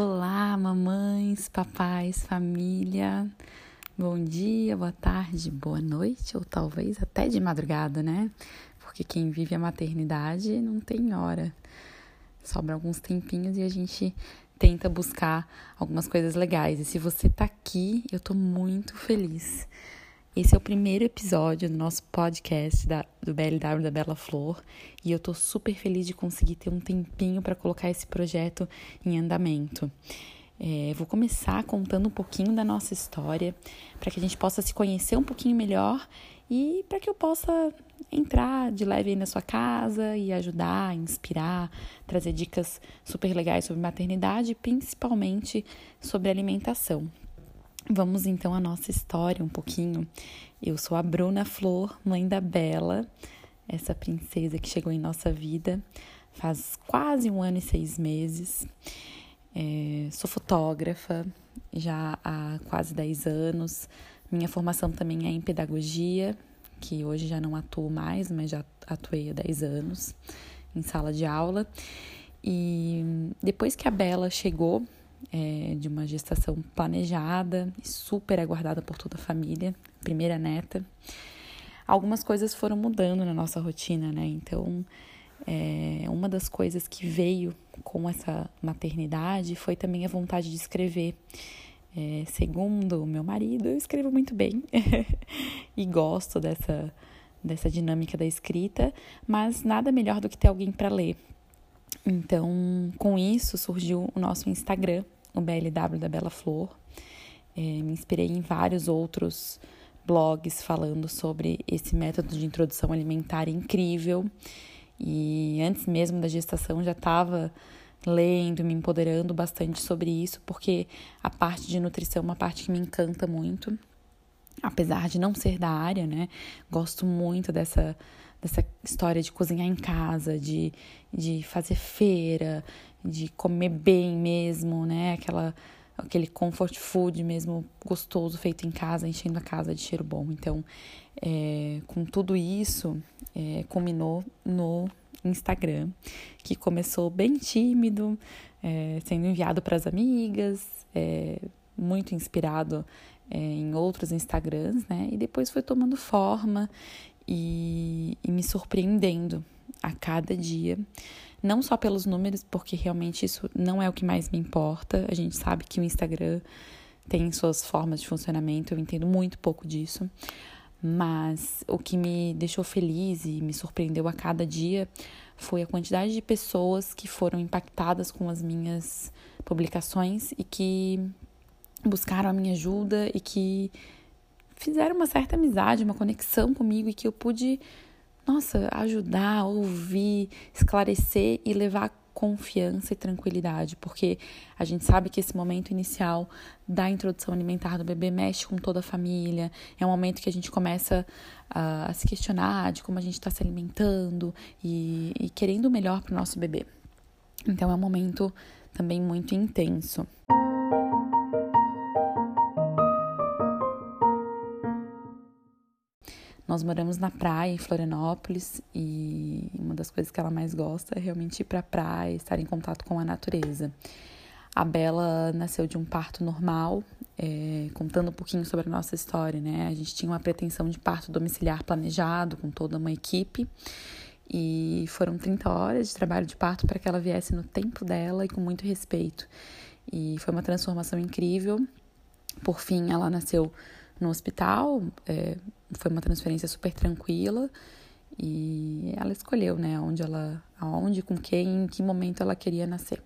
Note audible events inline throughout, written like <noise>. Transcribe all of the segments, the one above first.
Olá, mamães, papais, família. Bom dia, boa tarde, boa noite, ou talvez até de madrugada, né? Porque quem vive a maternidade não tem hora. Sobra alguns tempinhos e a gente tenta buscar algumas coisas legais. E se você tá aqui, eu tô muito feliz. Esse é o primeiro episódio do nosso podcast da, do BLW da Bela Flor e eu tô super feliz de conseguir ter um tempinho para colocar esse projeto em andamento. É, vou começar contando um pouquinho da nossa história para que a gente possa se conhecer um pouquinho melhor e para que eu possa entrar de leve aí na sua casa e ajudar, inspirar, trazer dicas super legais sobre maternidade, principalmente sobre alimentação. Vamos então à nossa história um pouquinho. Eu sou a Bruna Flor, mãe da Bela, essa princesa que chegou em nossa vida faz quase um ano e seis meses. É, sou fotógrafa já há quase dez anos. Minha formação também é em pedagogia, que hoje já não atuo mais, mas já atuei há dez anos em sala de aula. E depois que a Bela chegou é, de uma gestação planejada e super aguardada por toda a família, primeira neta. Algumas coisas foram mudando na nossa rotina, né? Então, é, uma das coisas que veio com essa maternidade foi também a vontade de escrever. É, segundo meu marido, eu escrevo muito bem <laughs> e gosto dessa, dessa dinâmica da escrita, mas nada melhor do que ter alguém para ler. Então, com isso surgiu o nosso Instagram, o BLW da Bela Flor. É, me inspirei em vários outros blogs falando sobre esse método de introdução alimentar incrível. E antes mesmo da gestação já estava lendo, me empoderando bastante sobre isso, porque a parte de nutrição é uma parte que me encanta muito. Apesar de não ser da área, né? Gosto muito dessa dessa história de cozinhar em casa, de, de fazer feira, de comer bem mesmo, né? Aquela, aquele comfort food mesmo gostoso feito em casa, enchendo a casa de cheiro bom. Então, é, com tudo isso, é, combinou no Instagram, que começou bem tímido, é, sendo enviado para as amigas, é, muito inspirado é, em outros Instagrams, né? E depois foi tomando forma e, e me surpreendendo a cada dia. Não só pelos números, porque realmente isso não é o que mais me importa. A gente sabe que o Instagram tem suas formas de funcionamento, eu entendo muito pouco disso. Mas o que me deixou feliz e me surpreendeu a cada dia foi a quantidade de pessoas que foram impactadas com as minhas publicações e que buscaram a minha ajuda e que fizeram uma certa amizade, uma conexão comigo e que eu pude, nossa, ajudar, ouvir, esclarecer e levar confiança e tranquilidade, porque a gente sabe que esse momento inicial da introdução alimentar do bebê mexe com toda a família, é um momento que a gente começa a, a se questionar de como a gente está se alimentando e, e querendo o melhor para o nosso bebê. Então é um momento também muito intenso. Nós moramos na praia, em Florianópolis, e uma das coisas que ela mais gosta é realmente ir para a praia, estar em contato com a natureza. A Bela nasceu de um parto normal, é, contando um pouquinho sobre a nossa história, né? A gente tinha uma pretensão de parto domiciliar planejado, com toda uma equipe, e foram 30 horas de trabalho de parto para que ela viesse no tempo dela e com muito respeito. E foi uma transformação incrível. Por fim, ela nasceu no hospital, é, foi uma transferência super tranquila e ela escolheu, né, onde ela, aonde, com quem, em que momento ela queria nascer.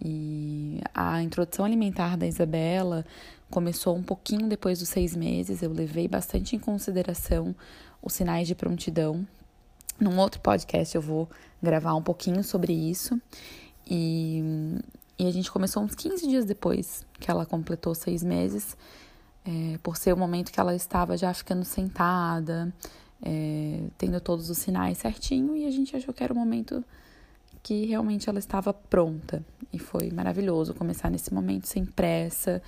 E a introdução alimentar da Isabela começou um pouquinho depois dos seis meses. Eu levei bastante em consideração os sinais de prontidão. Num outro podcast eu vou gravar um pouquinho sobre isso. E, e a gente começou uns 15 dias depois que ela completou seis meses é, por ser o momento que ela estava já ficando sentada, é, tendo todos os sinais certinho, e a gente achou que era o momento que realmente ela estava pronta. E foi maravilhoso começar nesse momento sem pressa.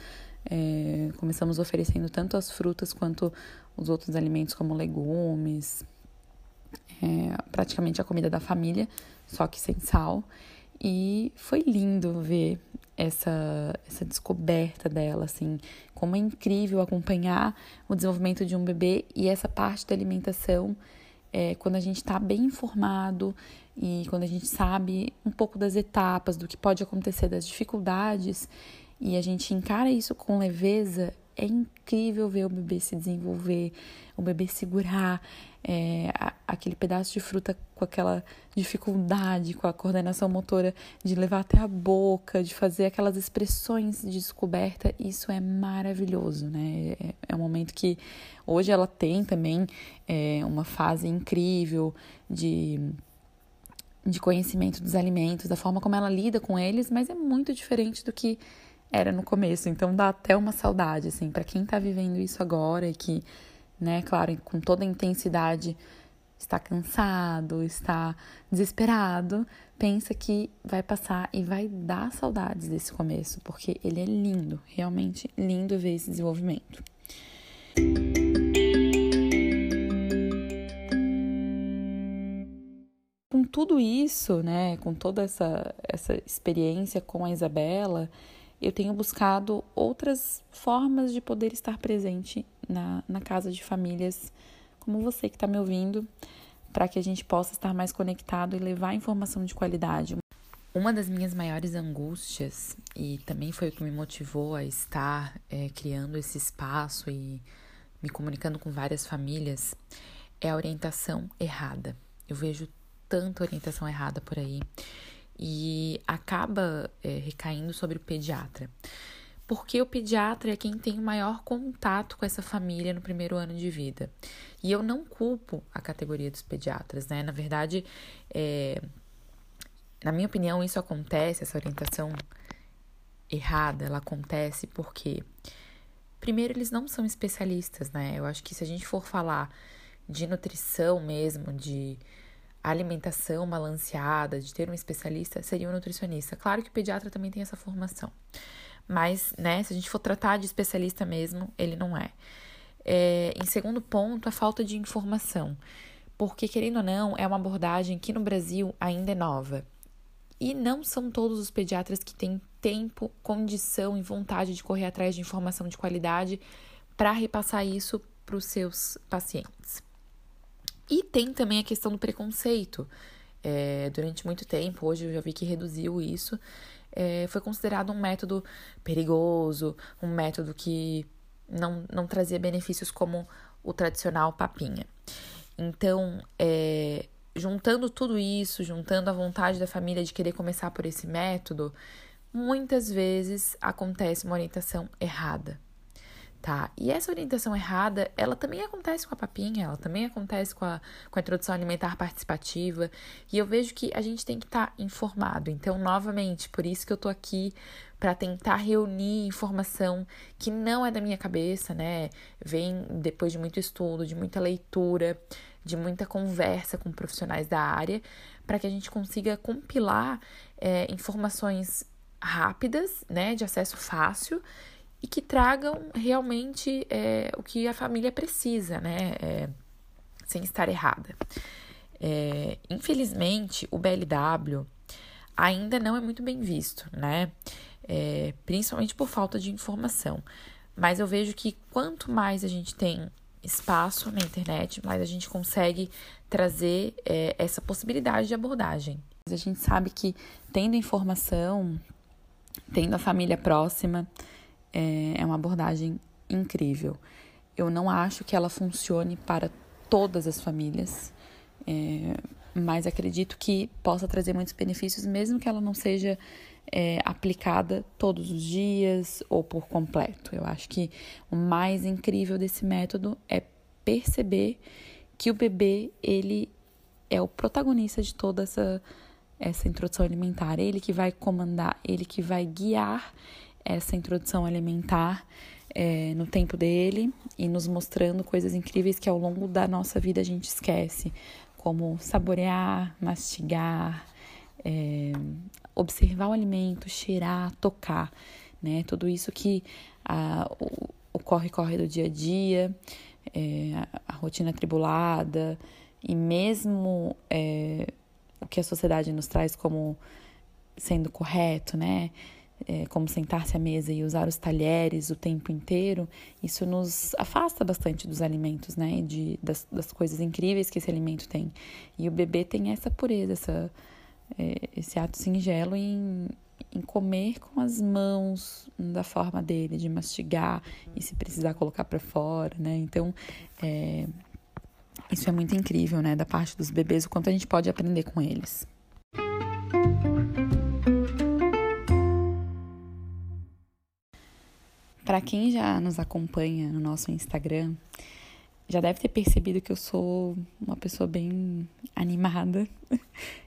É, começamos oferecendo tanto as frutas quanto os outros alimentos, como legumes, é, praticamente a comida da família, só que sem sal. E foi lindo ver essa, essa descoberta dela, assim, como é incrível acompanhar o desenvolvimento de um bebê e essa parte da alimentação, é, quando a gente está bem informado e quando a gente sabe um pouco das etapas, do que pode acontecer, das dificuldades, e a gente encara isso com leveza, é incrível ver o bebê se desenvolver, o bebê segurar é, aquele pedaço de fruta com aquela dificuldade, com a coordenação motora de levar até a boca, de fazer aquelas expressões de descoberta, isso é maravilhoso, né? É, é um momento que hoje ela tem também é, uma fase incrível de de conhecimento dos alimentos, da forma como ela lida com eles, mas é muito diferente do que era no começo. Então dá até uma saudade, assim, para quem tá vivendo isso agora e que, né, claro, com toda a intensidade, está cansado, está desesperado, pensa que vai passar e vai dar saudades desse começo, porque ele é lindo, realmente lindo ver esse desenvolvimento. Com tudo isso, né, com toda essa, essa experiência com a Isabela, eu tenho buscado outras formas de poder estar presente na, na casa de famílias como você que está me ouvindo, para que a gente possa estar mais conectado e levar informação de qualidade. Uma das minhas maiores angústias, e também foi o que me motivou a estar é, criando esse espaço e me comunicando com várias famílias, é a orientação errada. Eu vejo tanta orientação errada por aí e acaba é, recaindo sobre o pediatra. Porque o pediatra é quem tem o maior contato com essa família no primeiro ano de vida. E eu não culpo a categoria dos pediatras, né? Na verdade, é, na minha opinião, isso acontece, essa orientação errada, ela acontece porque, primeiro, eles não são especialistas, né? Eu acho que se a gente for falar de nutrição mesmo, de alimentação balanceada, de ter um especialista, seria um nutricionista. Claro que o pediatra também tem essa formação, mas, né, se a gente for tratar de especialista mesmo, ele não é. é em segundo ponto, a falta de informação, porque, querendo ou não, é uma abordagem que no Brasil ainda é nova. E não são todos os pediatras que têm tempo, condição e vontade de correr atrás de informação de qualidade para repassar isso para os seus pacientes. E tem também a questão do preconceito. É, durante muito tempo, hoje eu já vi que reduziu isso, é, foi considerado um método perigoso, um método que não, não trazia benefícios como o tradicional papinha. Então, é, juntando tudo isso, juntando a vontade da família de querer começar por esse método, muitas vezes acontece uma orientação errada tá? E essa orientação errada, ela também acontece com a papinha, ela também acontece com a, com a introdução alimentar participativa, e eu vejo que a gente tem que estar tá informado. Então, novamente, por isso que eu tô aqui para tentar reunir informação que não é da minha cabeça, né? Vem depois de muito estudo, de muita leitura, de muita conversa com profissionais da área, para que a gente consiga compilar é, informações rápidas, né, de acesso fácil e que tragam realmente é, o que a família precisa, né? É, sem estar errada. É, infelizmente, o BLW ainda não é muito bem visto, né? É, principalmente por falta de informação. Mas eu vejo que quanto mais a gente tem espaço na internet, mais a gente consegue trazer é, essa possibilidade de abordagem. A gente sabe que tendo informação, tendo a família próxima, é, é uma abordagem incrível. Eu não acho que ela funcione para todas as famílias, é, mas acredito que possa trazer muitos benefícios, mesmo que ela não seja é, aplicada todos os dias ou por completo. Eu acho que o mais incrível desse método é perceber que o bebê ele é o protagonista de toda essa essa introdução alimentar, ele que vai comandar, ele que vai guiar essa introdução alimentar é, no tempo dele e nos mostrando coisas incríveis que ao longo da nossa vida a gente esquece, como saborear, mastigar, é, observar o alimento, cheirar, tocar, né? Tudo isso que a, o corre-corre do dia a dia, é, a, rotina tribulada e mesmo é, o que a sociedade nos traz como sendo correto, né? É, como sentar-se à mesa e usar os talheres o tempo inteiro, isso nos afasta bastante dos alimentos, né? De, das, das coisas incríveis que esse alimento tem. E o bebê tem essa pureza, essa, é, esse ato singelo em, em comer com as mãos da forma dele, de mastigar e se precisar colocar para fora, né? Então, é, isso é muito incrível, né? Da parte dos bebês, o quanto a gente pode aprender com eles. Para quem já nos acompanha no nosso Instagram, já deve ter percebido que eu sou uma pessoa bem animada <laughs>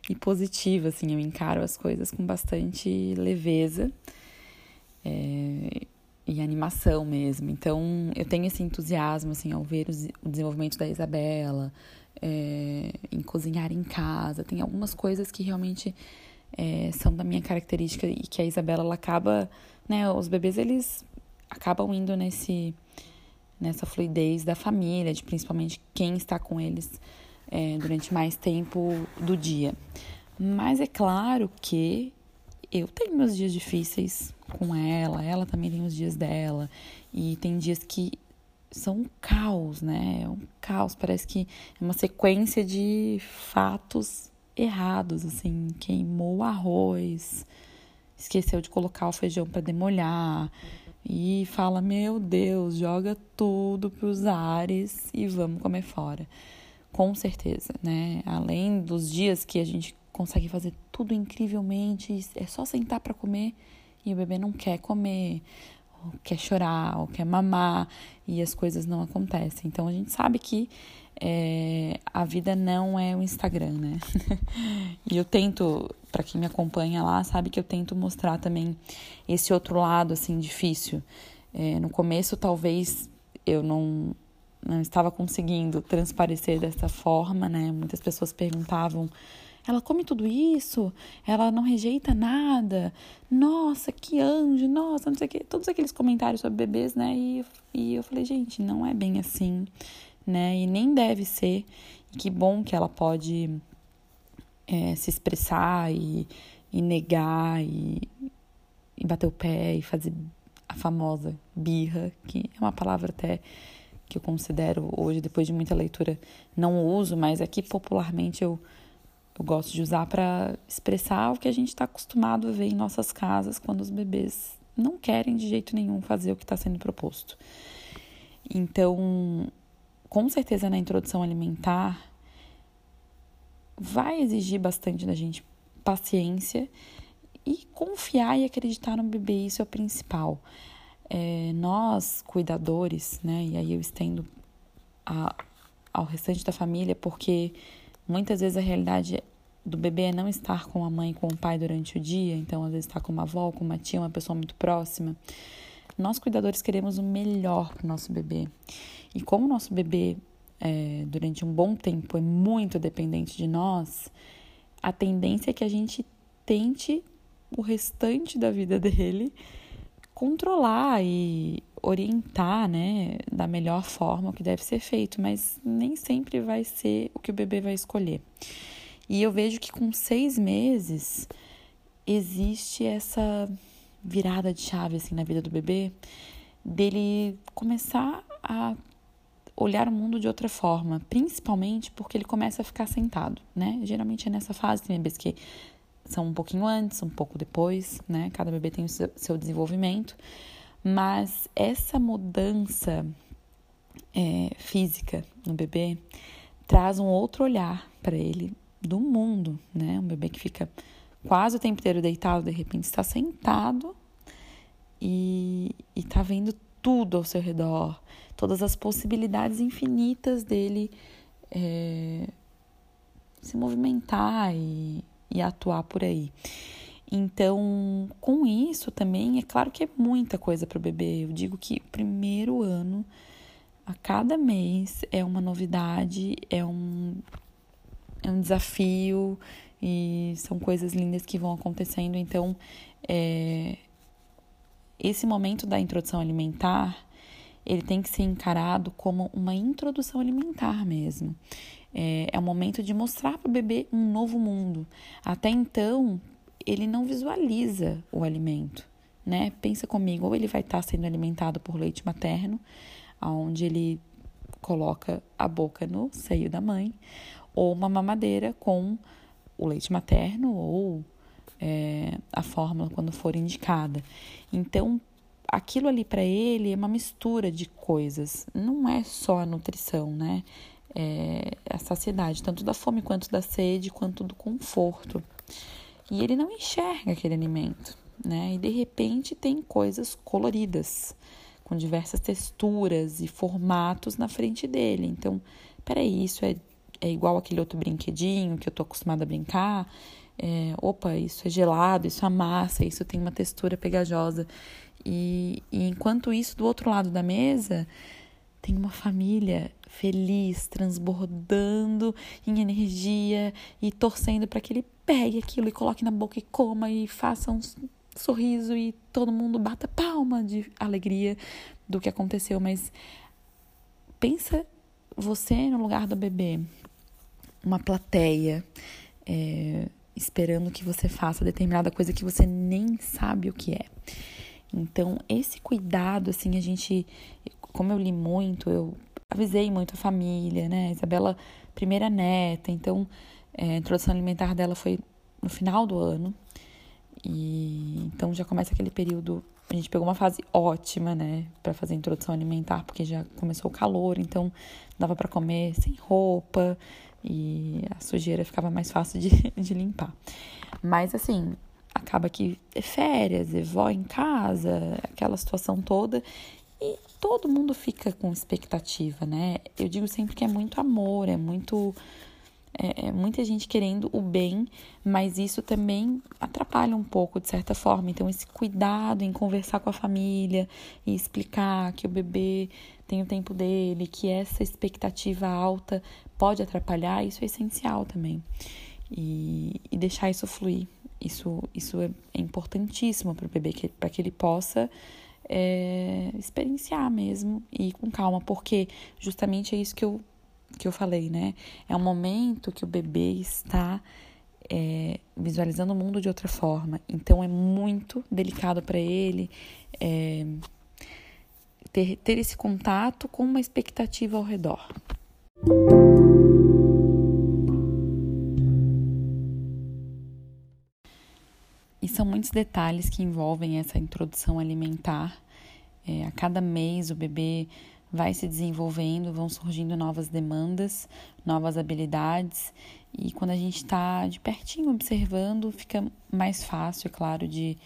e positiva, assim, eu encaro as coisas com bastante leveza é, e animação mesmo. Então, eu tenho esse entusiasmo, assim, ao ver o desenvolvimento da Isabela, é, em cozinhar em casa. Tem algumas coisas que realmente é, são da minha característica e que a Isabela, ela acaba, né, os bebês, eles acabam indo nesse nessa fluidez da família, de principalmente quem está com eles é, durante mais tempo do dia. Mas é claro que eu tenho meus dias difíceis com ela, ela também tem os dias dela, e tem dias que são um caos, né? É um caos, parece que é uma sequência de fatos errados, assim, queimou o arroz, esqueceu de colocar o feijão para demolhar, e fala: Meu Deus, joga tudo para os ares e vamos comer fora. Com certeza, né? Além dos dias que a gente consegue fazer tudo incrivelmente, é só sentar para comer e o bebê não quer comer, ou quer chorar, ou quer mamar e as coisas não acontecem. Então a gente sabe que é, a vida não é o Instagram, né? <laughs> e eu tento, para quem me acompanha lá, sabe que eu tento mostrar também esse outro lado, assim, difícil. É, no começo, talvez eu não, não estava conseguindo transparecer dessa forma, né? Muitas pessoas perguntavam. Ela come tudo isso? Ela não rejeita nada? Nossa, que anjo! Nossa, não sei o quê. Todos aqueles comentários sobre bebês, né? E, e eu falei, gente, não é bem assim né? E nem deve ser. E que bom que ela pode é, se expressar e, e negar e, e bater o pé e fazer a famosa birra, que é uma palavra até que eu considero hoje, depois de muita leitura, não uso, mas aqui popularmente eu, eu gosto de usar para expressar o que a gente está acostumado a ver em nossas casas quando os bebês não querem de jeito nenhum fazer o que está sendo proposto. Então, com certeza na introdução alimentar vai exigir bastante da gente paciência e confiar e acreditar no bebê, isso é o principal. É, nós, cuidadores, né, e aí eu estendo a, ao restante da família, porque muitas vezes a realidade do bebê é não estar com a mãe, com o pai durante o dia, então às vezes está com uma avó, com uma tia, uma pessoa muito próxima. Nós, cuidadores, queremos o melhor para o nosso bebê. E como o nosso bebê, é, durante um bom tempo, é muito dependente de nós, a tendência é que a gente tente o restante da vida <laughs> dele controlar e orientar, né, da melhor forma o que deve ser feito, mas nem sempre vai ser o que o bebê vai escolher. E eu vejo que com seis meses existe essa virada de chave assim na vida do bebê, dele começar a olhar o mundo de outra forma, principalmente porque ele começa a ficar sentado, né? Geralmente é nessa fase, tem bebês que são um pouquinho antes, um pouco depois, né? Cada bebê tem o seu desenvolvimento, mas essa mudança é, física no bebê traz um outro olhar para ele do mundo, né? Um bebê que fica quase o tempo inteiro deitado, de repente está sentado e, está vendo tudo ao seu redor, todas as possibilidades infinitas dele é, se movimentar e, e atuar por aí. Então, com isso também, é claro que é muita coisa para o bebê. Eu digo que o primeiro ano, a cada mês, é uma novidade, é um, é um desafio e são coisas lindas que vão acontecendo. Então, é, esse momento da introdução alimentar ele tem que ser encarado como uma introdução alimentar mesmo. É, é o momento de mostrar para o bebê um novo mundo. Até então, ele não visualiza o alimento. né? Pensa comigo, ou ele vai estar sendo alimentado por leite materno, onde ele coloca a boca no seio da mãe, ou uma mamadeira com o leite materno ou é, a fórmula quando for indicada. Então, aquilo ali para ele é uma mistura de coisas, não é só a nutrição, né? É a saciedade, tanto da fome quanto da sede, quanto do conforto. E ele não enxerga aquele alimento, né? E de repente tem coisas coloridas, com diversas texturas e formatos na frente dele. Então, peraí, isso é, é igual aquele outro brinquedinho que eu tô acostumada a brincar? É, opa, isso é gelado, isso amassa, isso tem uma textura pegajosa. E, e enquanto isso, do outro lado da mesa, tem uma família feliz, transbordando em energia e torcendo para que ele pegue aquilo e coloque na boca e coma e faça um sorriso e todo mundo bata palma de alegria do que aconteceu. Mas pensa você no lugar do bebê, uma plateia. É, esperando que você faça determinada coisa que você nem sabe o que é. Então, esse cuidado, assim, a gente, como eu li muito, eu avisei muito a família, né? Isabela, primeira neta, então é, a introdução alimentar dela foi no final do ano. E então já começa aquele período. A gente pegou uma fase ótima, né, para fazer a introdução alimentar, porque já começou o calor, então dava para comer sem roupa e a sujeira ficava mais fácil de, <laughs> de limpar. Mas assim, acaba que é férias, é vó em casa, aquela situação toda. E todo mundo fica com expectativa, né? Eu digo sempre que é muito amor, é muito. É, é, muita gente querendo o bem, mas isso também atrapalha um pouco, de certa forma. Então, esse cuidado em conversar com a família e explicar que o bebê tem o tempo dele, que essa expectativa alta pode atrapalhar, isso é essencial também. E, e deixar isso fluir. Isso, isso é, é importantíssimo para o bebê, para que ele possa é, experienciar mesmo e com calma, porque justamente é isso que eu, que eu falei, né? É um momento que o bebê está é, visualizando o mundo de outra forma, então é muito delicado para ele é, ter, ter esse contato com uma expectativa ao redor. Muitos detalhes que envolvem essa introdução alimentar. É, a cada mês o bebê vai se desenvolvendo, vão surgindo novas demandas, novas habilidades, e quando a gente está de pertinho observando, fica mais fácil, é claro, de,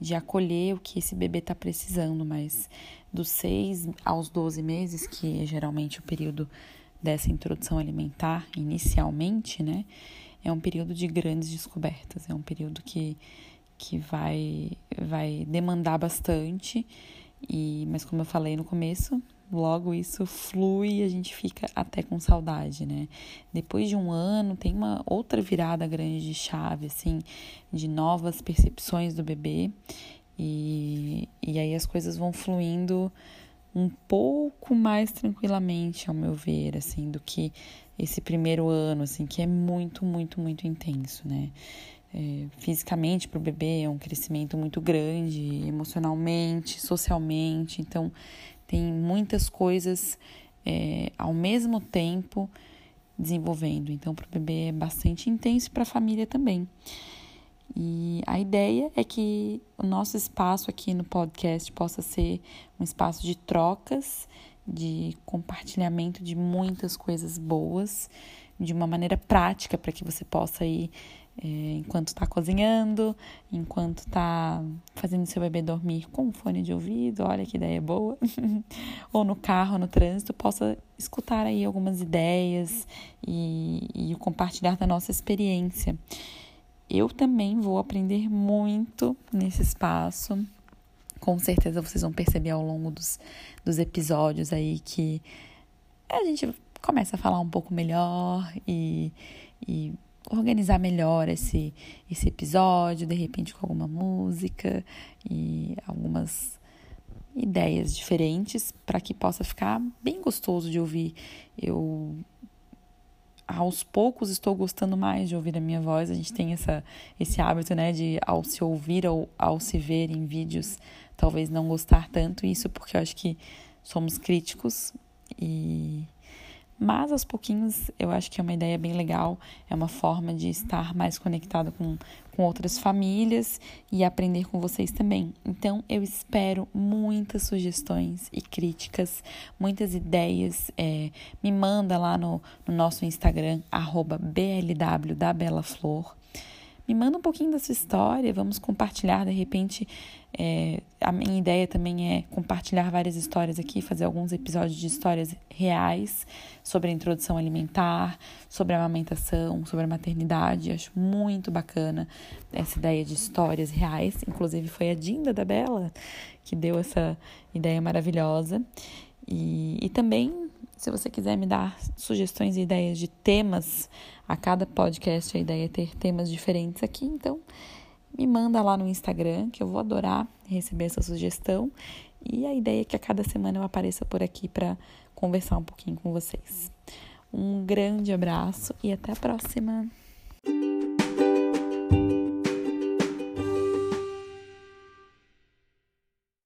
de acolher o que esse bebê está precisando, mas dos 6 aos 12 meses, que é geralmente o período dessa introdução alimentar, inicialmente, né, é um período de grandes descobertas, é um período que que vai, vai demandar bastante, e mas como eu falei no começo, logo isso flui e a gente fica até com saudade, né? Depois de um ano, tem uma outra virada grande de chave, assim, de novas percepções do bebê, e, e aí as coisas vão fluindo um pouco mais tranquilamente, ao meu ver, assim, do que esse primeiro ano, assim, que é muito, muito, muito intenso, né? É, fisicamente para o bebê, é um crescimento muito grande, emocionalmente, socialmente. Então, tem muitas coisas é, ao mesmo tempo desenvolvendo. Então, para o bebê é bastante intenso e para a família também. E a ideia é que o nosso espaço aqui no podcast possa ser um espaço de trocas, de compartilhamento de muitas coisas boas, de uma maneira prática para que você possa ir é, enquanto está cozinhando, enquanto está fazendo seu bebê dormir com um fone de ouvido, olha que ideia boa, <laughs> ou no carro, no trânsito, possa escutar aí algumas ideias e, e compartilhar da nossa experiência. Eu também vou aprender muito nesse espaço. Com certeza vocês vão perceber ao longo dos, dos episódios aí que a gente começa a falar um pouco melhor e, e organizar melhor esse, esse episódio, de repente com alguma música e algumas ideias diferentes para que possa ficar bem gostoso de ouvir. Eu aos poucos estou gostando mais de ouvir a minha voz. A gente tem essa, esse hábito, né, de ao se ouvir ou ao se ver em vídeos, talvez não gostar tanto. Isso porque eu acho que somos críticos e mas aos pouquinhos eu acho que é uma ideia bem legal, é uma forma de estar mais conectado com, com outras famílias e aprender com vocês também. Então eu espero muitas sugestões e críticas, muitas ideias. É, me manda lá no, no nosso Instagram, BLW da Bela Flor. Me manda um pouquinho da sua história, vamos compartilhar de repente é, a minha ideia também é compartilhar várias histórias aqui, fazer alguns episódios de histórias reais sobre a introdução alimentar, sobre a amamentação, sobre a maternidade. Acho muito bacana essa ideia de histórias reais. Inclusive, foi a Dinda da Bela que deu essa ideia maravilhosa. E, e também, se você quiser me dar sugestões e ideias de temas, a cada podcast a ideia é ter temas diferentes aqui, então me manda lá no Instagram, que eu vou adorar receber essa sugestão. E a ideia é que a cada semana eu apareça por aqui para conversar um pouquinho com vocês. Um grande abraço e até a próxima!